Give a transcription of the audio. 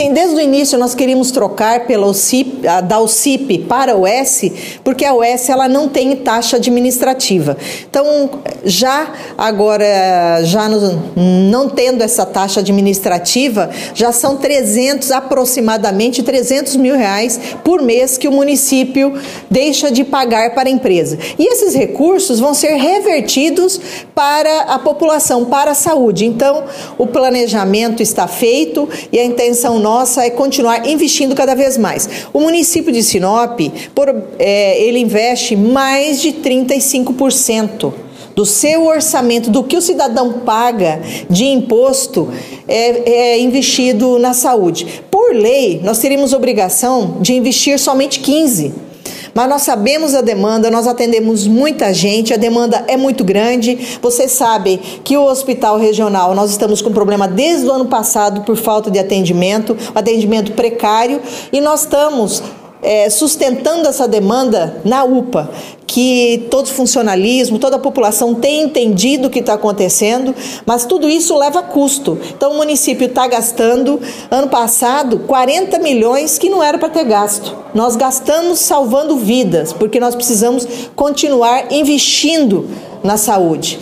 assim, desde o início nós queríamos trocar pela OCIP, da OCIP para a OS, porque a OS ela não tem taxa administrativa. Então, já agora, já não tendo essa taxa administrativa, já são 300, aproximadamente 300 mil reais por mês que o município deixa de pagar para a empresa. E esses recursos vão ser revertidos para a população, para a saúde. Então, o planejamento está feito e a intenção nossa é continuar investindo cada vez mais. O município de Sinop, por, é, ele investe mais de 35% do seu orçamento, do que o cidadão paga de imposto, é, é, investido na saúde. Por lei, nós teríamos obrigação de investir somente 15%. Mas nós sabemos a demanda, nós atendemos muita gente, a demanda é muito grande. Vocês sabem que o hospital regional, nós estamos com problema desde o ano passado por falta de atendimento, atendimento precário, e nós estamos é, sustentando essa demanda na UPA, que todo funcionalismo, toda a população tem entendido o que está acontecendo, mas tudo isso leva custo. Então o município está gastando, ano passado, 40 milhões que não era para ter gasto. Nós gastamos salvando vidas, porque nós precisamos continuar investindo na saúde.